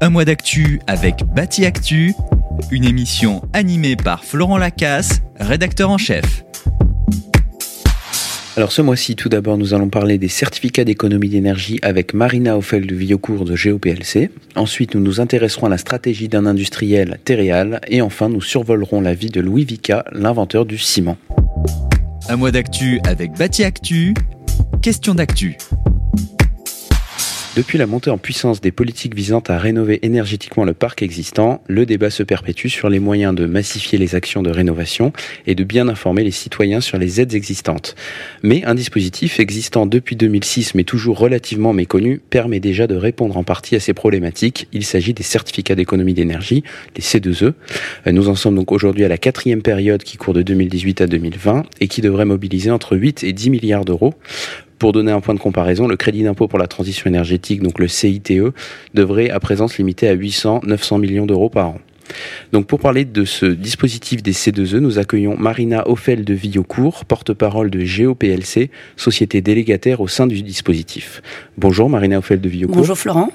Un mois d'actu avec Bâti Actu, une émission animée par Florent Lacasse, rédacteur en chef. Alors ce mois-ci, tout d'abord, nous allons parler des certificats d'économie d'énergie avec Marina Offel de Villecourt de GeoPLC. Ensuite, nous nous intéresserons à la stratégie d'un industriel, Téréal. Et enfin, nous survolerons la vie de Louis Vica, l'inventeur du ciment. Un mois d'actu avec Bâti Actu, question d'actu. Depuis la montée en puissance des politiques visant à rénover énergétiquement le parc existant, le débat se perpétue sur les moyens de massifier les actions de rénovation et de bien informer les citoyens sur les aides existantes. Mais un dispositif existant depuis 2006 mais toujours relativement méconnu permet déjà de répondre en partie à ces problématiques. Il s'agit des certificats d'économie d'énergie, les C2E. Nous en sommes donc aujourd'hui à la quatrième période qui court de 2018 à 2020 et qui devrait mobiliser entre 8 et 10 milliards d'euros. Pour donner un point de comparaison, le crédit d'impôt pour la transition énergétique, donc le CITE, devrait à présent se limiter à 800-900 millions d'euros par an. Donc pour parler de ce dispositif des C2E, nous accueillons Marina Offel de Villeaucourt, porte-parole de GeoPLC, société délégataire au sein du dispositif. Bonjour Marina Offel de Villeaucourt. Bonjour Florent.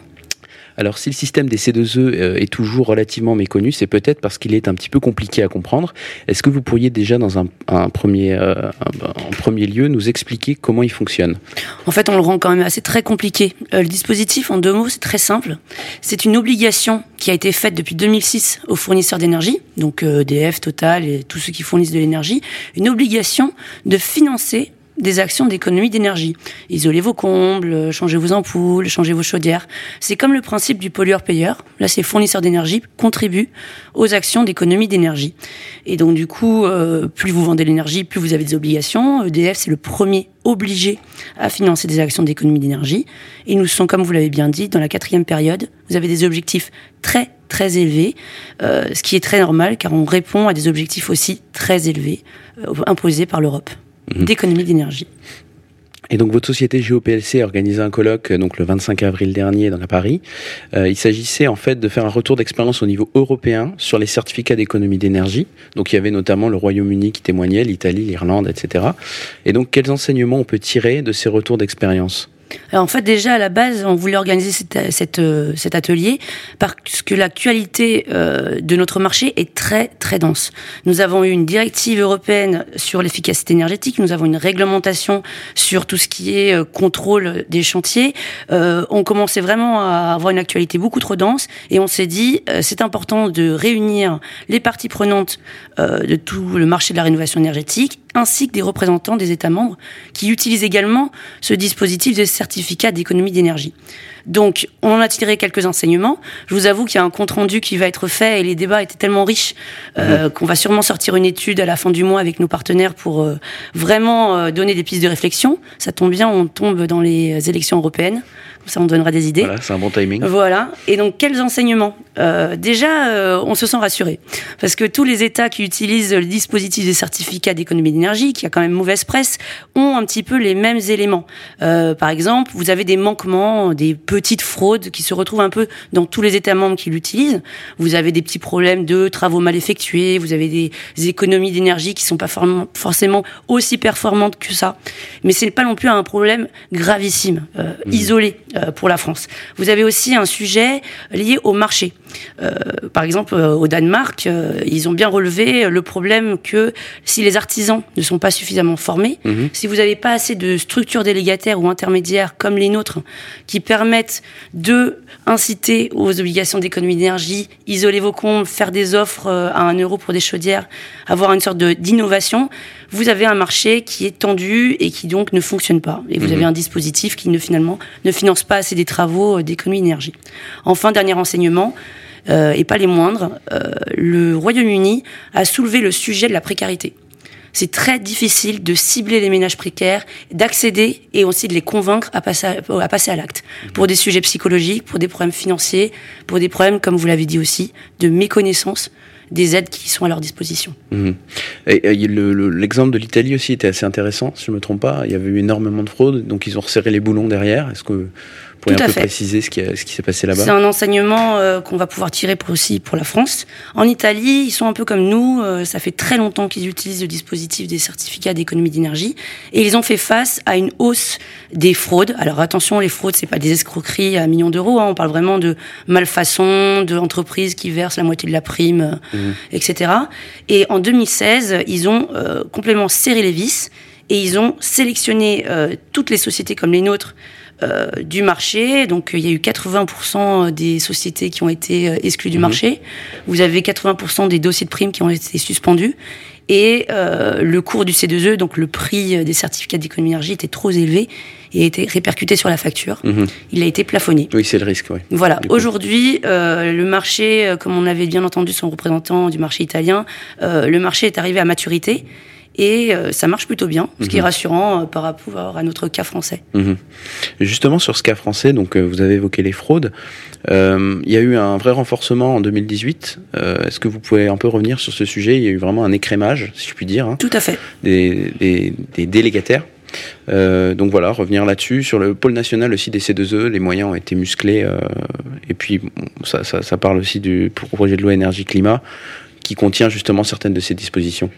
Alors si le système des C2E euh, est toujours relativement méconnu, c'est peut-être parce qu'il est un petit peu compliqué à comprendre. Est-ce que vous pourriez déjà dans un, premier, euh, en premier lieu nous expliquer comment il fonctionne? En fait, on le rend quand même assez très compliqué. Euh, le dispositif, en deux mots, c'est très simple. C'est une obligation qui a été faite depuis 2006 aux fournisseurs d'énergie, donc EDF, Total et tous ceux qui fournissent de l'énergie, une obligation de financer des actions d'économie d'énergie. Isolez vos combles, changez vos ampoules, changez vos chaudières. C'est comme le principe du pollueur-payeur. Là, ces fournisseurs d'énergie contribuent aux actions d'économie d'énergie. Et donc, du coup, euh, plus vous vendez l'énergie, plus vous avez des obligations. EDF, c'est le premier obligé à financer des actions d'économie d'énergie. Et nous sommes, comme vous l'avez bien dit, dans la quatrième période. Vous avez des objectifs très, très élevés, euh, ce qui est très normal car on répond à des objectifs aussi très élevés euh, imposés par l'Europe. Mhm. d'économie d'énergie. Et donc votre société GeoPLC a organisé un colloque euh, donc le 25 avril dernier dans la Paris. Euh, il s'agissait en fait de faire un retour d'expérience au niveau européen sur les certificats d'économie d'énergie. Donc il y avait notamment le Royaume-Uni qui témoignait, l'Italie, l'Irlande, etc. Et donc quels enseignements on peut tirer de ces retours d'expérience? En fait, déjà à la base, on voulait organiser cet, euh, cet atelier parce que l'actualité euh, de notre marché est très très dense. Nous avons eu une directive européenne sur l'efficacité énergétique, nous avons une réglementation sur tout ce qui est euh, contrôle des chantiers. on commençait vraiment à avoir une actualité beaucoup trop dense et on s'est dit c'est important de réunir les parties prenantes de tout le marché de la rénovation énergétique ainsi que des représentants des États membres qui utilisent également ce dispositif de certificat d'économie d'énergie. Donc, on en a tiré quelques enseignements. Je vous avoue qu'il y a un compte rendu qui va être fait et les débats étaient tellement riches euh, qu'on va sûrement sortir une étude à la fin du mois avec nos partenaires pour euh, vraiment euh, donner des pistes de réflexion. Ça tombe bien, on tombe dans les élections européennes. Comme ça, on donnera des idées. Voilà, c'est un bon timing. Voilà. Et donc, quels enseignements? Déjà, on se sent rassuré parce que tous les États qui utilisent le dispositif des certificats d'économie d'énergie, qui a quand même mauvaise presse, ont un petit peu les mêmes éléments. par exemple, vous avez des manquements, des petites fraudes qui se retrouvent un peu dans tous les États membres qui l'utilisent. Vous avez des petits problèmes de travaux mal effectués, vous avez des économies d'énergie qui sont pas forcément aussi performantes que ça. Mais c'est pas non plus un problème gravissime, euh, mmh. isolé euh, pour la France. Vous avez aussi un sujet lié au marché. Euh, par exemple, au Danemark, ils ont bien relevé le problème que si les artisans ne sont pas suffisamment formés, mmh. si vous n'avez pas assez de structures délégataires ou intermédiaires comme les nôtres qui permettent de inciter aux obligations d'économie d'énergie, isoler vos comptes, faire des offres euh, à un euro pour des chaudières, avoir une sorte d'innovation, vous avez un marché qui est tendu et qui donc ne fonctionne pas. Et vous mhm. avez un dispositif qui ne finalement ne finance pas assez des travaux euh, d'économie d'énergie. Enfin, dernier renseignement, euh, et pas les moindres, le Royaume-Uni a soulevé le sujet de la précarité c'est très difficile de cibler les ménages précaires, d'accéder et aussi de les convaincre à passer à, passer à l'acte. Pour des sujets psychologiques, pour des problèmes financiers, pour des problèmes, comme vous l'avez dit aussi, de méconnaissance des aides qui sont à leur disposition. Mhm. L'exemple de l'Italie aussi était assez intéressant, si je ne me trompe pas. Il y avait eu énormément de fraude, donc ils ont resserré les boulons derrière. Est-ce que pourriez Tout un peu fait. préciser ce qui, ce qui s'est passé là-bas C'est un enseignement euh, qu'on va pouvoir tirer pour aussi pour la France. En Italie, ils sont un peu comme nous. euh, ça fait très longtemps qu'ils utilisent le dispositif des certificats d'économie d'énergie et ils ont fait face à une hausse des fraudes. Alors attention, les fraudes, c'est pas des escroqueries à millions d'euros. hein. on parle vraiment de malfaçon, de entreprises qui versent la moitié de la prime, euh, etc. Et en 2016, ils ont euh, complètement serré les vis et ils ont sélectionné euh, toutes les sociétés comme les nôtres euh, du marché. Donc euh, il y a eu 80% des sociétés qui ont été euh, exclues du marché. Vous avez 80% des dossiers de primes qui ont été suspendus. Et euh, le cours du C2E, donc le prix des certificats d'économie d'énergie, était trop élevé et a été répercuté sur la facture. Mhm. Il a été plafonné. Oui, c'est le risque, oui. Voilà. Aujourd'hui, euh, le marché, comme on avait bien entendu son représentant du marché italien, euh, le marché est arrivé à maturité et euh, ça marche plutôt bien, ce qui est Mhm. rassurant euh, par rapport à notre cas français. Mhm. Justement, sur ce cas français, donc euh, vous avez évoqué les fraudes. Euh, il y a eu un vrai renforcement en 2018. Euh, Est-ce que vous pouvez un peu revenir sur ce sujet? Il y a eu vraiment un écrémage, si je puis dire, hein, Tout à fait. des, des- des délégataires. Euh, donc voilà, revenir là-dessus. Sur le pôle national aussi des C2E, les moyens ont été musclés. et puis, bon, ça, ça, ça parle aussi du projet de loi énergie-climat qui contient justement certaines de ces dispositions.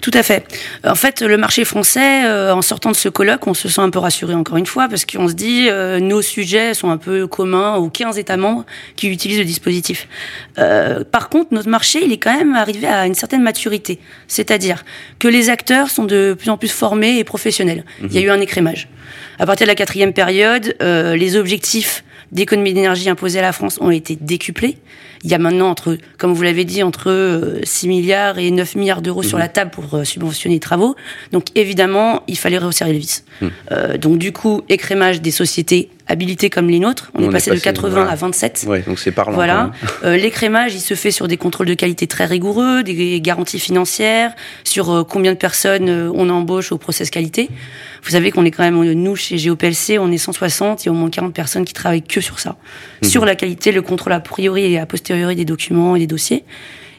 Tout à fait. En fait, le marché français, euh, en sortant de ce colloque, on se sent un peu rassuré encore une fois, parce qu'on se dit, euh, nos sujets sont un peu communs aux 15 États membres qui utilisent le dispositif. Euh, par contre, notre marché, il est quand même arrivé à une certaine maturité. C'est-à-dire que les acteurs sont de plus en plus formés et professionnels. Il y a eu un écrémage. À partir de la quatrième période, euh, les objectifs d'économie d'énergie imposés à la France ont été décuplés. Il y a maintenant entre, comme vous l'avez dit, entre euh, 6 milliards et 9 milliards d'euros sur la table pour euh, subventionner les travaux. Donc évidemment, il fallait resserrer les vis. Euh, donc du coup, écrémage des sociétés habilitées comme les nôtres. On, est passé de 80 voilà. à 27. Ouais, donc c'est parlant. Voilà. Euh, L'écrémage, il se fait sur des contrôles de qualité très rigoureux, des garanties financières, sur euh, combien de personnes euh, on embauche au process qualité. Vous savez qu'on est quand même, nous, chez GOPLC, on est 160, il y a au moins 40 personnes qui travaillent que sur ça. Sur la qualité, le contrôle a priori et a posteriori des documents et des dossiers.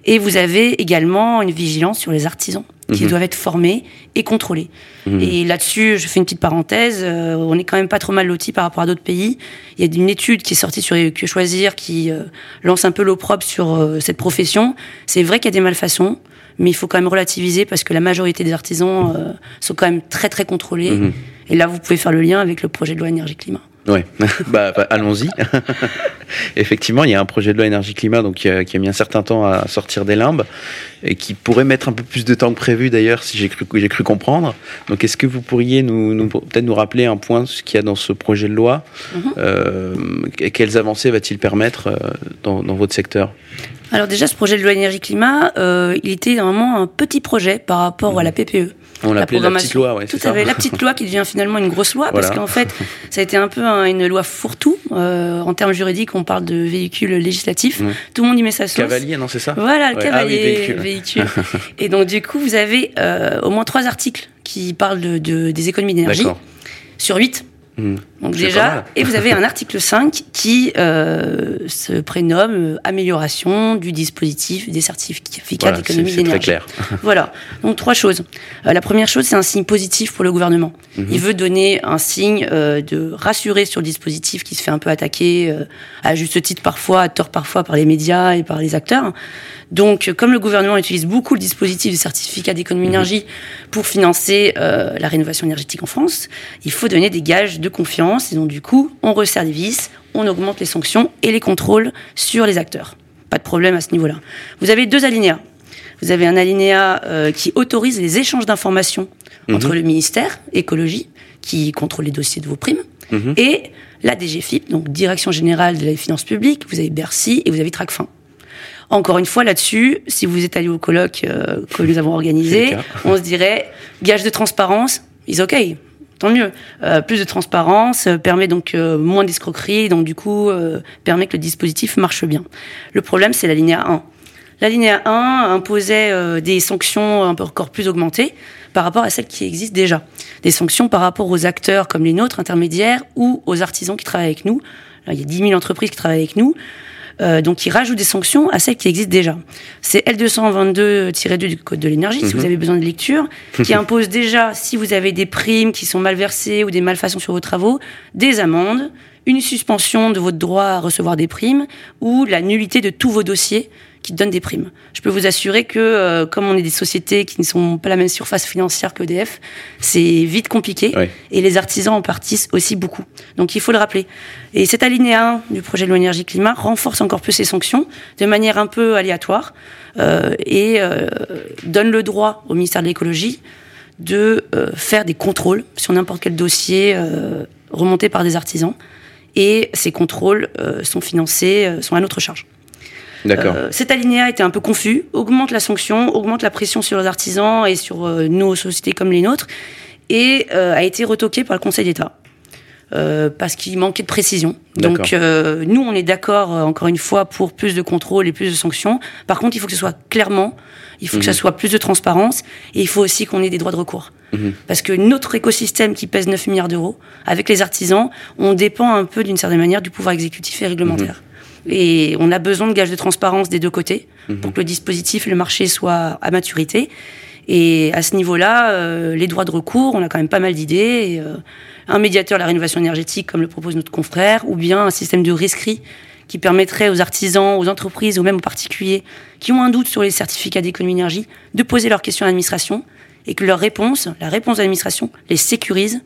Et vous avez également une vigilance sur les artisans qui Mhm. doivent être formés et contrôlés. Mhm. Et là-dessus, je fais une petite parenthèse, euh, on est quand même pas trop mal loti par rapport à d'autres pays. Il y a une étude qui est sortie sur Que Choisir qui euh, lance un peu l'opprobre sur euh, cette profession. C'est vrai qu'il y a des malfaçons, mais il faut quand même relativiser parce que la majorité des artisans euh, sont quand même très très contrôlés. Mhm. Et là, vous pouvez faire le lien avec le projet de loi énergie-climat. Ouais, bah, bah, allons-y. Effectivement, il y a un projet de loi énergie-climat donc qui a, qui a mis un certain temps à sortir des limbes et qui pourrait mettre un peu plus de temps que prévu d'ailleurs, si j'ai cru, j'ai cru comprendre. Donc, est-ce que vous pourriez nous, nous- peut-être nous rappeler un point ce qu'il y a dans ce projet de loi Mhm. Euh, Quelles avancées va-t-il permettre euh, dans, dans votre secteur? Alors déjà, ce projet de loi énergie-climat, euh, il était vraiment un petit projet par rapport à la PPE. On l'appelait la, petite loi, ouais, Tout à fait, la petite loi qui devient finalement une grosse loi, parce qu'en fait, ça a été un peu un- une loi fourre-tout. Euh, en termes juridiques, on parle de véhicule législatif. Ouais. Tout le monde y met sa sauce. Cavalier, non, c'est ça Voilà, le Ouais. Ah oui, cavalier véhicule. véhicule. Et donc, du coup, vous avez euh, au moins trois articles qui parlent de, de- des économies d'énergie sur huit. Hmm. Donc déjà, et vous avez un article 5 qui euh, se prénomme euh, amélioration du dispositif des certificats Voilà, d'économie c'est très d'énergie. clair. Voilà. Donc trois choses. Euh, la première chose, c'est un signe positif pour le gouvernement. Mhm. Il veut donner un signe euh, de rassurer sur le dispositif qui se fait un peu attaquer à juste titre parfois, à tort parfois par les médias et par les acteurs. Donc, comme le gouvernement utilise beaucoup le dispositif des certificats d'économie d'énergie pour financer la rénovation énergétique en France, il faut donner des gages de confiance. Et donc, du coup, on resserre les vis, on augmente les sanctions et les contrôles sur les acteurs. Pas de problème à ce niveau-là. Vous avez deux alinéas. Vous avez un alinéa euh, qui autorise les échanges d'informations entre le ministère écologie, qui contrôle les dossiers de vos primes, Mhm. et la DGFIP, donc Direction Générale de la Finances Publiques, vous avez Bercy et vous avez Tracfin. Encore une fois, là-dessus, si vous êtes allé au colloque euh, que nous avons organisé, on se dirait, gage de transparence, is OK, tant mieux. Euh, plus de transparence euh, permet donc euh, moins d'escroquerie, donc du coup, permet que le dispositif marche bien. Le problème, c'est la linéa 1. La linéa 1 imposait des sanctions un peu encore plus augmentées par rapport à celles qui existent déjà. Des sanctions par rapport aux acteurs comme les nôtres, intermédiaires, ou aux artisans qui travaillent avec nous. Il y a 10 000 entreprises qui travaillent avec nous. Euh, donc, qui rajoutent des sanctions à celles qui existent déjà. C'est L222-2 du Code de l'énergie, si vous avez besoin de lecture, qui impose déjà, si vous avez des primes qui sont mal versées ou des malfaçons sur vos travaux, des amendes, une suspension de votre droit à recevoir des primes ou la nullité de tous vos dossiers qui donnent des primes. Je peux vous assurer que, euh, comme on est des sociétés qui ne sont pas la même surface financière qu'EDF, c'est vite compliqué. Et les artisans en partissent aussi beaucoup. Donc il faut le rappeler. Et cet alinéa du projet de loi énergie-climat renforce encore plus ces sanctions de manière un peu aléatoire euh, et euh, donne le droit au ministère de l'écologie de faire des contrôles sur n'importe quel dossier remonté par des artisans et ces contrôles euh, sont financés, euh, sont à notre charge. D'accord. Euh, cet alinéa était un peu confus, augmente la sanction, augmente la pression sur les artisans et sur nos sociétés comme les nôtres, et a été retoqué par le Conseil d'État. parce qu'il manquait de précision. Donc nous, on est d'accord, encore une fois, pour plus de contrôle et plus de sanctions. Par contre, il faut que ce soit clairement, il faut que ça mhm. soit plus de transparence, et il faut aussi qu'on ait des droits de recours. Mhm. Parce que notre écosystème qui pèse 9 milliards d'euros, avec les artisans, on dépend un peu d'une certaine manière du pouvoir exécutif et réglementaire. Mhm. Et on a besoin de gages de transparence des deux côtés mhm. pour que le dispositif et le marché soient à maturité. Et à ce niveau-là, euh, les droits de recours, on a quand même pas mal d'idées. Euh, un médiateur de la rénovation énergétique, comme le propose notre confrère, ou bien un système de rescrit qui permettrait aux artisans, aux entreprises ou même aux particuliers qui ont un doute sur les certificats d'économie d'énergie de poser leurs questions à l'administration et que leur réponse, la réponse de l'administration, les sécurise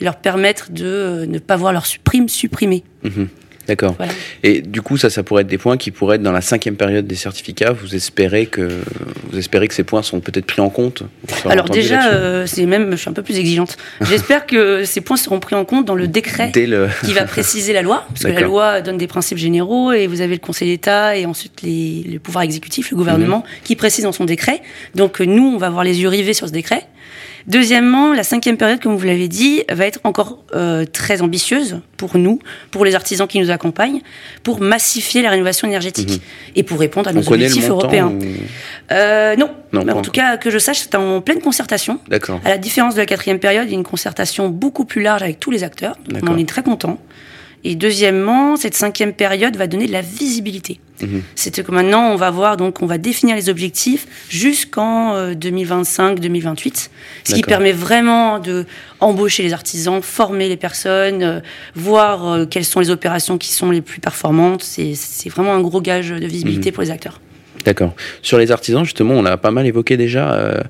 et leur permettre de euh, ne pas voir leur prime supprimée. Mhm. D'accord. Et du coup, ça, ça pourrait être des points qui pourraient être dans la cinquième période des certificats. Vous espérez que vous espérez que ces points sont peut-être pris en compte. Alors déjà, euh, c'est même, je suis un peu plus exigeante. J'espère que ces points seront pris en compte dans le décret qui va préciser la loi, parce que la loi donne des principes généraux et vous avez le Conseil d'État et ensuite les, le pouvoir exécutif, le gouvernement, mhm. qui précise dans son décret. Donc nous, on va avoir les yeux rivés sur ce décret. Deuxièmement, la cinquième période, comme vous l'avez dit, va être encore euh, très ambitieuse pour nous, pour les artisans qui nous accompagnent, pour massifier la rénovation énergétique mhm. et pour répondre à nos objectifs européens. Euh, non, Mais en tout cas que je sache, c'est en pleine concertation. D'accord. À la différence de la quatrième période, il y a une concertation beaucoup plus large avec tous les acteurs. Donc on en est très content. Et deuxièmement, cette cinquième période va donner de la visibilité. Mhm. C'est que maintenant, on va voir, donc, on va définir les objectifs jusqu'en 2025-2028, euh, ce qui permet vraiment de embaucher les artisans, former les personnes, euh, voir euh, quelles sont les opérations qui sont les plus performantes. C'est vraiment un gros gage de visibilité mhm. pour les acteurs. D'accord. Sur les artisans, justement, on l'a pas mal évoqué déjà. Euh,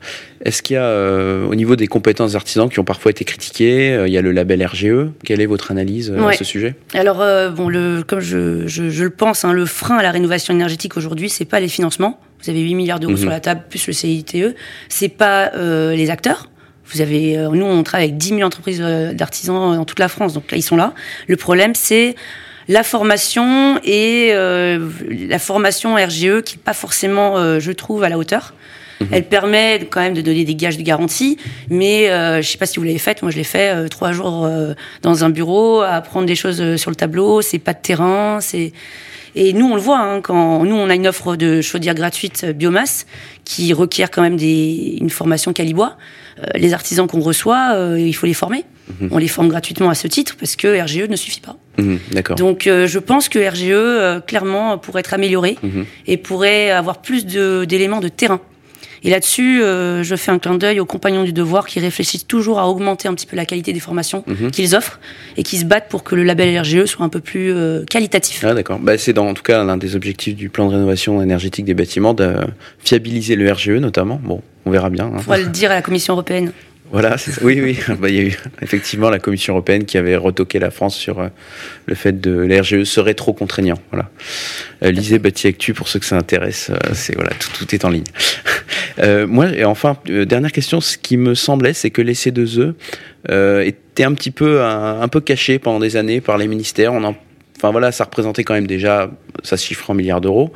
est-ce qu'il y a, euh, au niveau des compétences artisans qui ont parfois été critiquées, euh, il y a le label RGE. Quelle est votre analyse à ce sujet? Alors, bon, le, comme je, le pense, hein, le frein à la rénovation énergétique aujourd'hui, c'est pas les financements. Vous avez 8 milliards d'euros mhm. sur la table, plus le CITE. C'est pas les acteurs. Vous avez, nous, on travaille avec 10 000 entreprises d'artisans dans toute la France, donc là, ils sont là. Le problème, c'est la formation et euh, la formation RGE qui n'est pas forcément, euh, je trouve, à la hauteur. Mhm. Elle permet quand même de donner des gages de garantie, mais euh, je ne sais pas si vous l'avez fait. Moi, je l'ai fait trois jours dans un bureau, à apprendre des choses sur le tableau. C'est pas de terrain, c'est et nous, on le voit, hein, quand nous, on a une offre de chaudière gratuite biomasse qui requiert quand même des, une formation calibois. les artisans qu'on reçoit, il faut les former. Mhm. On les forme gratuitement à ce titre parce que RGE ne suffit pas. Mhm, Donc euh, je pense que RGE, euh, clairement, pourrait être amélioré mhm. et pourrait avoir plus d'éléments de, terrain. Et là-dessus, euh, je fais un clin d'œil aux compagnons du devoir qui réfléchissent toujours à augmenter un petit peu la qualité des formations qu'ils offrent et qui se battent pour que le label RGE soit un peu plus qualitatif. Ah d'accord. Bah, c'est en tout cas l'un des objectifs du plan de rénovation énergétique des bâtiments de fiabiliser le RGE notamment. Bon, on verra bien. On hein. va le dire à la Commission européenne. Voilà, oui, oui. Bah, il y a eu effectivement la Commission européenne qui avait retoqué la France sur euh, le fait de l'RGE serait trop contraignant. Voilà. Euh, lisez Bâti Actu pour ceux que ça intéresse. Euh, c'est voilà, tout, est en ligne. Euh, moi, et enfin, dernière question. Ce qui me semblait, c'est que les C2E étaient un petit peu un, peu cachés pendant des années par les ministères. Enfin voilà, ça représentait quand même déjà, ça se chiffre en milliards d'euros.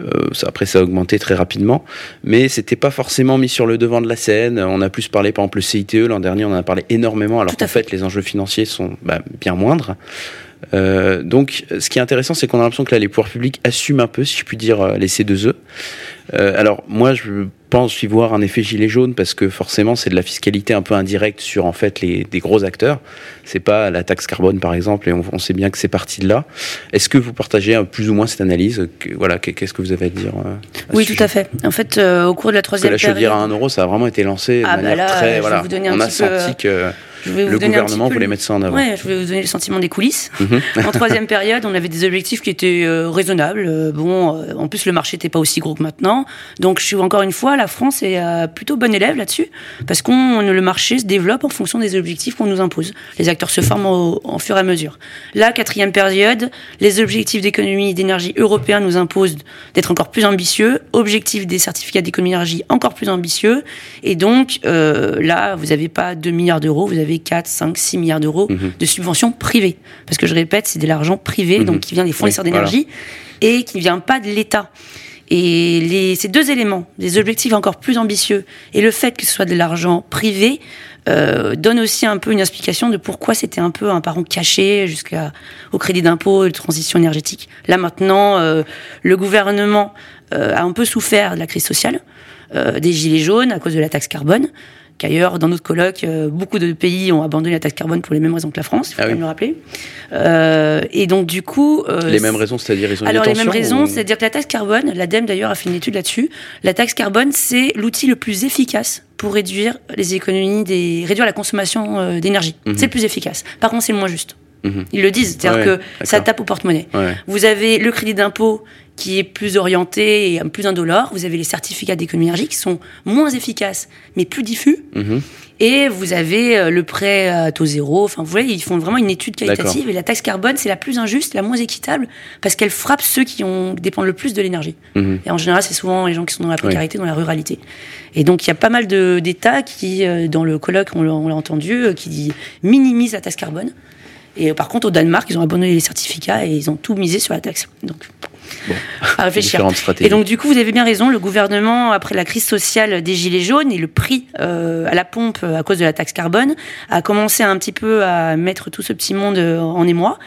Euh, après, ça a augmenté très rapidement, mais c'était pas forcément mis sur le devant de la scène. On a plus parlé, par exemple, le CITE l'an dernier, on en a parlé énormément, alors qu'en fait, les enjeux financiers sont bah, bien moindres. Euh, donc, ce qui est intéressant, c'est qu'on a l'impression que là, les pouvoirs publics assument un peu, si je puis dire, euh, les C2E. Euh, alors, moi, je pense y voir un effet gilet jaune parce que forcément, c'est de la fiscalité un peu indirecte sur en fait les des gros acteurs. C'est pas la taxe carbone, par exemple, et on, sait bien que c'est parti de là. Est-ce que vous partagez plus ou moins cette analyse Voilà, qu'est-ce que vous avez à dire Oui, tout à fait. En fait, au cours de la troisième que la chaudière à 1 euro, ça a vraiment été lancé de ah, bah manière très. Voilà, on a senti que Je vais vous le donner un gouvernement petit peu voulait mettre ça en avant. Ouais, je vais vous donner le sentiment des coulisses. Mhm. En troisième période, on avait des objectifs qui étaient euh, raisonnables. Euh, bon, euh, en plus, le marché n'était pas aussi gros que maintenant. Donc, je suis encore une fois, la France est euh, plutôt bon élève là-dessus, parce qu'on le marché se développe en fonction des objectifs qu'on nous impose. Les acteurs se forment au, en fur et à mesure. La quatrième période, les objectifs d'économie et d'énergie européens nous imposent d'être encore plus ambitieux. Objectifs des certificats d'économie d'énergie encore plus ambitieux. Et donc, là, vous n'avez pas 2 milliards d'euros, vous avez 4, 5, 6 milliards d'euros Mhm. de subventions privées. Parce que je répète, c'est de l'argent privé, Mhm. donc qui vient des fournisseurs Oui, d'énergie et qui ne vient pas de l'État. Et les, ces deux éléments, des objectifs encore plus ambitieux et le fait que ce soit de l'argent privé, euh, donne aussi un peu une explication de pourquoi c'était un peu un parent caché jusqu'au crédit d'impôt et de transition énergétique. Là maintenant, euh, le gouvernement euh, a un peu souffert de la crise sociale, euh, des gilets jaunes à cause de la taxe carbone qu'ailleurs, dans notre colloque, euh, beaucoup de pays ont abandonné la taxe carbone pour les mêmes raisons que la France, il faut Ah quand oui. même le rappeler. Euh, et donc, du coup... euh, Les mêmes raisons, c'est-à-dire ils ont alors les mêmes raisons, ou- c'est-à-dire que la taxe carbone, l'ADEME d'ailleurs a fait une étude là-dessus, la taxe carbone c'est l'outil le plus efficace pour réduire les économies, des, réduire la consommation d'énergie. Mhm. C'est le plus efficace. Par contre c'est le moins juste. Mhm. Ils le disent, c'est-à-dire Ouais, que ça tape au porte-monnaie. Ouais. Vous avez le crédit d'impôt qui est plus orienté et plus indolore. Vous avez les certificats d'économie énergie qui sont moins efficaces mais plus diffus. Mhm. Et vous avez euh, le prêt à taux zéro. Enfin, vous voyez, ils font vraiment une étude qualitative. Et la taxe carbone, c'est la plus injuste, la moins équitable, parce qu'elle frappe ceux qui ont, dépendent le plus de l'énergie. Mhm. Et en général, c'est souvent les gens qui sont dans la précarité, dans la ruralité. Et donc, il y a pas mal d'États qui, euh, dans le colloque, on l'a entendu, euh, qui minimisent la taxe carbone. Et euh, par contre, au Danemark, ils ont abandonné les certificats et ils ont tout misé sur la taxe. Donc, à réfléchir. Et donc, du coup, vous avez bien raison, le gouvernement, après la crise sociale des Gilets jaunes et le prix euh, à la pompe euh, à cause de la taxe carbone, a commencé un petit peu à mettre tout ce petit monde euh, en émoi.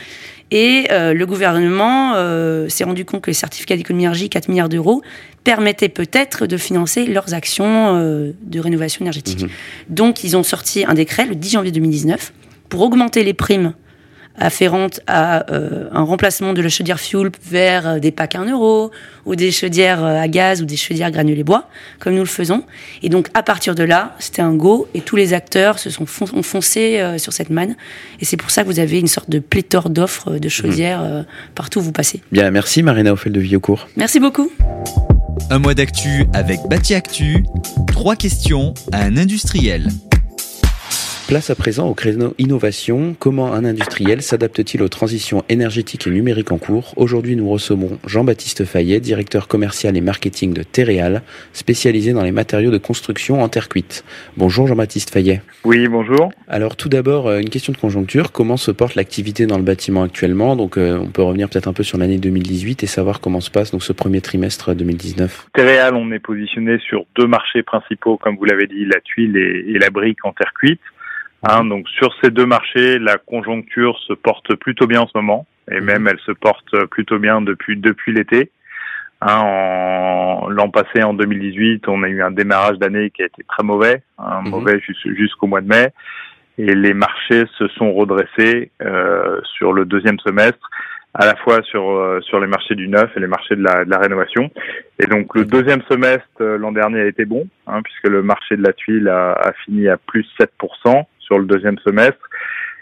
Et euh, le gouvernement euh, s'est rendu compte que les certificats d'économie énergie, 4 milliards d'euros, permettaient peut-être de financer leurs actions euh, de rénovation énergétique. Mhm. Donc, ils ont sorti un décret le 10 janvier 2019 pour augmenter les primes afférentes à euh, un remplacement de la chaudière fuel vers euh, des packs à 1 euro ou des chaudières euh, à gaz ou des chaudières granulés bois, comme nous le faisons. Et donc, à partir de là, c'était un go et tous les acteurs se sont fon- ont foncé euh, sur cette manne. Et c'est pour ça que vous avez une sorte de pléthore d'offres de chaudières euh, partout où vous passez. Bien, merci Marina Ophel de Villaucourt. Merci beaucoup. Un mois d'actu avec Bâti Actu. Trois questions à un industriel. Place à présent au créneau innovation. Comment un industriel s'adapte-t-il aux transitions énergétiques et numériques en cours? Aujourd'hui, nous recevons Jean-Baptiste Fayet, directeur commercial et marketing de Terreal, spécialisé dans les matériaux de construction en terre cuite. Bonjour Jean-Baptiste Fayet. Oui, bonjour. Alors tout d'abord, euh, une question de conjoncture. Comment se porte l'activité dans le bâtiment actuellement? Donc euh, on peut revenir peut-être un peu sur l'année 2018 et savoir comment se passe donc ce premier trimestre 2019. Terreal, on est positionné sur deux marchés principaux, comme vous l'avez dit, la tuile et, et la brique en terre cuite. Hein, donc sur ces deux marchés, la conjoncture se porte plutôt bien en ce moment, et même elle se porte plutôt bien depuis depuis l'été. Hein, en l'an passé, en 2018, on a eu un démarrage d'année qui a été très mauvais, hein, Mhm. mauvais jus- jusqu'au mois de mai, et les marchés se sont redressés euh, sur le deuxième semestre, à la fois sur euh, sur les marchés du neuf et les marchés de la, de la rénovation. Et donc le deuxième semestre euh, l'an dernier a été bon, hein, puisque le marché de la tuile a, a fini à plus 7% sur le deuxième semestre.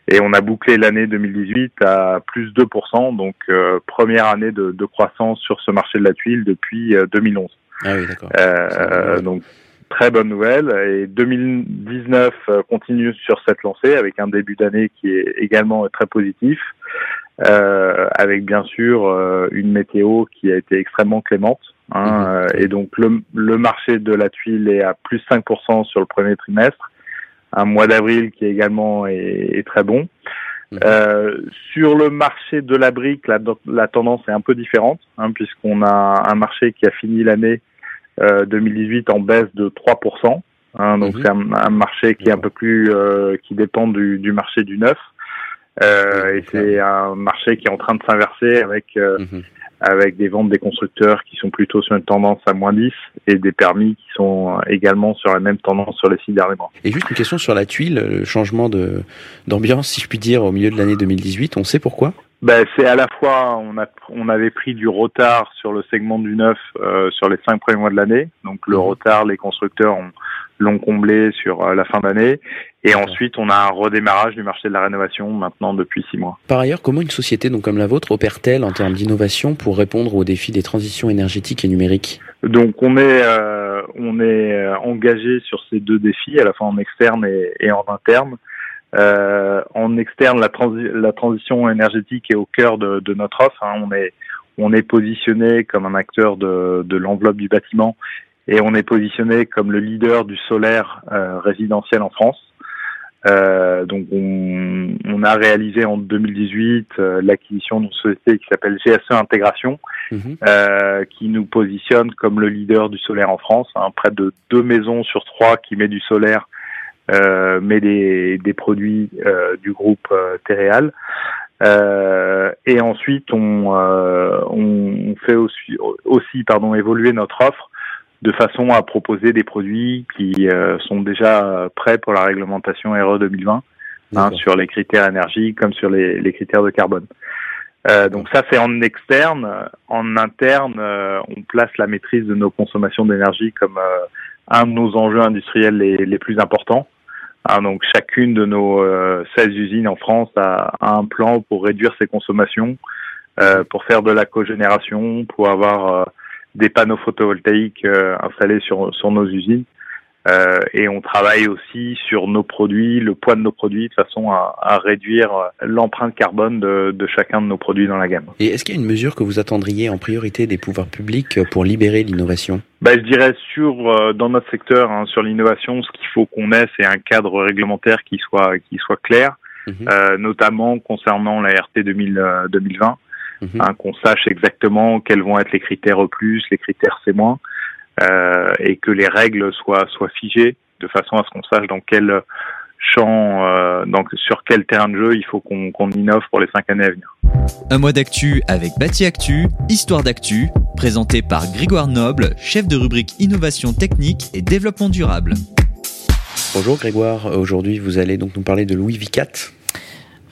Et on a bouclé l'année 2018 à plus 2%, donc euh, première année de, de croissance sur ce marché de la tuile depuis euh, 2011. Ah oui, d'accord. Euh, donc très bonne nouvelle. Et 2019 euh, continue sur cette lancée avec un début d'année qui est également très positif, euh, avec bien sûr euh, une météo qui a été extrêmement clémente. Hein, Mhm. euh, et donc le, le marché de la tuile est à plus 5% sur le premier trimestre. Un mois d'avril qui également est, est très bon. Mhm. Euh, sur le marché de la brique, la, la tendance est un peu différente, hein, puisqu'on a un marché qui a fini l'année euh, 2018 en baisse de 3%. Hein, donc Mhm. c'est un, un marché qui est un peu plus euh, qui dépend du, du marché du neuf. Euh, et c'est un marché qui est en train de s'inverser avec euh, Mhm. Avec des ventes des constructeurs qui sont plutôt sur une tendance à moins 10 et des permis qui sont également sur la même tendance sur les six derniers mois. Et juste une question sur la tuile, le changement d'ambiance, si je puis dire, au milieu de l'année 2018. On sait pourquoi? Ben, c'est à la fois on a on avait pris du retard sur le segment du neuf euh, sur les cinq premiers mois de l'année. Donc le mhm. retard, les constructeurs l'ont comblé sur euh, la fin d'année. Et ensuite, on a un redémarrage du marché de la rénovation maintenant depuis six mois. Par ailleurs, comment une société donc comme la vôtre opère-t-elle en termes d'innovation pour répondre aux défis des transitions énergétiques et numériques? Donc on est euh, on est engagé sur ces deux défis, à la fois en externe et, et en interne. Euh, en externe, la, la, transition énergétique est au cœur de, de notre offre. Hein. On est on est positionné comme un acteur de, de l'enveloppe du bâtiment et on est positionné comme le leader du solaire euh, résidentiel en France. Euh, donc on, on, a réalisé en 2018 euh, l'acquisition d'une société qui s'appelle GSE Intégration, mhm. euh, qui nous positionne comme le leader du solaire en France. Hein, près de deux maisons sur trois qui met du solaire mais des, des produits euh, du groupe euh, Téréal. Euh, et ensuite, on, on fait aussi, aussi pardon, évoluer notre offre de façon à proposer des produits qui sont déjà prêts pour la réglementation RE 2020 hein, sur les critères énergie comme sur les, les critères de carbone. Euh, donc ça c'est en externe. En interne, on place la maîtrise de nos consommations d'énergie comme un de nos enjeux industriels les, les plus importants. Hein, donc chacune de nos 16 euh, usines en France a, un plan pour réduire ses consommations, euh, pour faire de la cogénération, pour avoir euh, des panneaux photovoltaïques installés sur, sur nos usines. Euh, et on travaille aussi sur nos produits, le poids de nos produits, de façon à, à réduire l'empreinte carbone de, de, chacun de nos produits dans la gamme. Et est-ce qu'il y a une mesure que vous attendriez en priorité des pouvoirs publics pour libérer l'innovation? Bah, Je dirais sur euh, dans notre secteur, hein, sur l'innovation, ce qu'il faut qu'on ait, c'est un cadre réglementaire qui soit qui soit clair, mhm. euh, notamment concernant la RT 2000, 2020. Hein, qu'on sache exactement quels vont être les critères E+, les critères C-, euh, et que les règles soient, soient figées de façon à ce qu'on sache dans quel champ, euh, donc sur quel terrain de jeu il faut qu'on qu'on innove pour les cinq années à venir. Un mois d'actu avec Bâti Actu, Histoire d'actu, présenté par Grégoire Noble, chef de rubrique Innovation technique et développement durable. Bonjour Grégoire, aujourd'hui vous allez donc nous parler de Louis Vicat.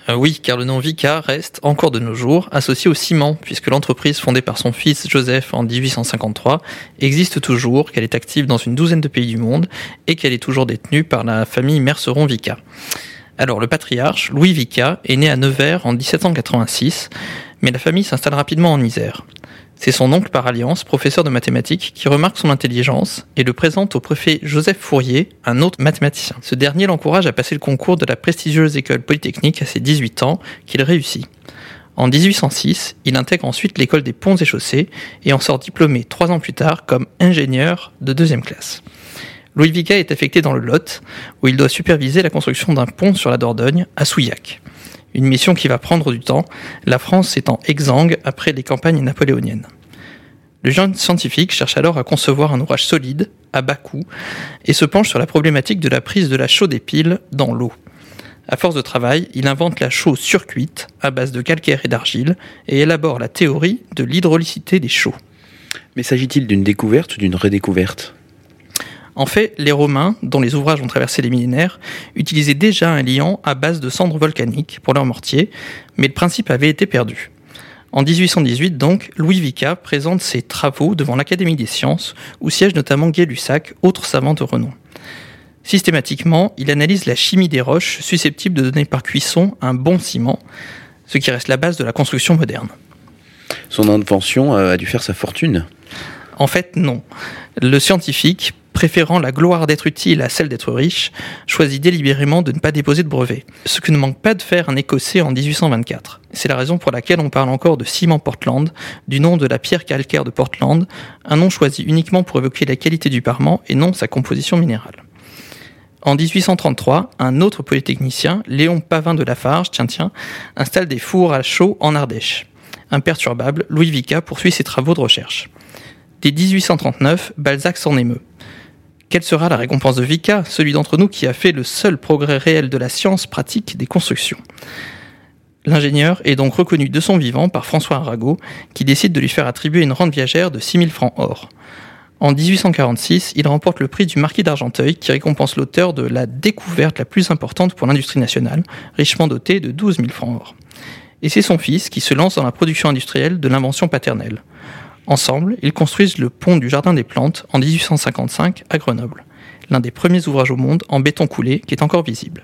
Euh, oui, car le nom Vica reste encore de nos jours associé au ciment, puisque l'entreprise fondée par son fils Joseph en 1853 existe toujours, qu'elle est active dans une douzaine de pays du monde et qu'elle est toujours détenue par la famille Merceron Vica. Alors le patriarche, Louis Vica, est né à Nevers en 1786, mais la famille s'installe rapidement en Isère. C'est son oncle par alliance, professeur de mathématiques, qui remarque son intelligence et le présente au préfet Joseph Fourier, un autre mathématicien. Ce dernier l'encourage à passer le concours de la prestigieuse école polytechnique à ses 18 ans, qu'il réussit. En 1806, il intègre ensuite l'école des ponts et chaussées et en sort diplômé trois ans plus tard comme ingénieur de deuxième classe. Louis Vica est affecté dans le Lot, où il doit superviser la construction d'un pont sur la Dordogne, à Souillac une mission qui va prendre du temps, la France étant exsangue après les campagnes napoléoniennes. Le jeune scientifique cherche alors à concevoir un ouvrage solide, à bas coût, et se penche sur la problématique de la prise de la chaux des piles dans l'eau. À force de travail, il invente la chaux surcuite, à base de calcaire et d'argile, et élabore la théorie de l'hydraulicité des chaux. Mais s'agit-il d'une découverte ou d'une redécouverte? En fait, les Romains, dont les ouvrages ont traversé les millénaires, utilisaient déjà un liant à base de cendres volcaniques pour leur mortier, mais le principe avait été perdu. En 1818, donc, Louis Vica présente ses travaux devant l'Académie des sciences, où siège notamment Gay-Lussac, autre savant de renom. Systématiquement, il analyse la chimie des roches susceptibles de donner par cuisson un bon ciment, ce qui reste la base de la construction moderne. Son invention a dû faire sa fortune En fait, non. Le scientifique préférant la gloire d'être utile à celle d'être riche, choisit délibérément de ne pas déposer de brevet. Ce que ne manque pas de faire un Écossais en 1824. C'est la raison pour laquelle on parle encore de ciment Portland, du nom de la pierre calcaire de Portland, un nom choisi uniquement pour évoquer la qualité du parement et non sa composition minérale. En 1833, un autre polytechnicien, Léon Pavin de Lafarge, tiens tiens, installe des fours à chaud en Ardèche. Imperturbable, Louis Vica poursuit ses travaux de recherche. Dès 1839, Balzac s'en émeut. Quelle sera la récompense de Vica, celui d'entre nous qui a fait le seul progrès réel de la science pratique des constructions? L'ingénieur est donc reconnu de son vivant par François Arago, qui décide de lui faire attribuer une rente viagère de 6000 francs or. En 1846, il remporte le prix du Marquis d'Argenteuil, qui récompense l'auteur de la découverte la plus importante pour l'industrie nationale, richement doté de 12 000 francs or. et c'est son fils qui se lance dans la production industrielle de l'invention paternelle. Ensemble, ils construisent le pont du Jardin des Plantes en 1855 à Grenoble, l'un des premiers ouvrages au monde en béton coulé qui est encore visible.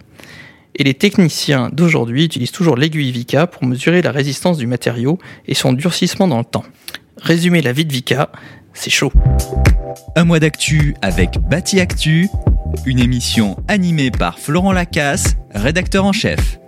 Et les techniciens d'aujourd'hui utilisent toujours l'aiguille Vica pour mesurer la résistance du matériau et son durcissement dans le temps. Résumer la vie de Vica, c'est chaud. Un mois d'actu avec Bâti Actu, une émission animée par Florent Lacasse, rédacteur en chef.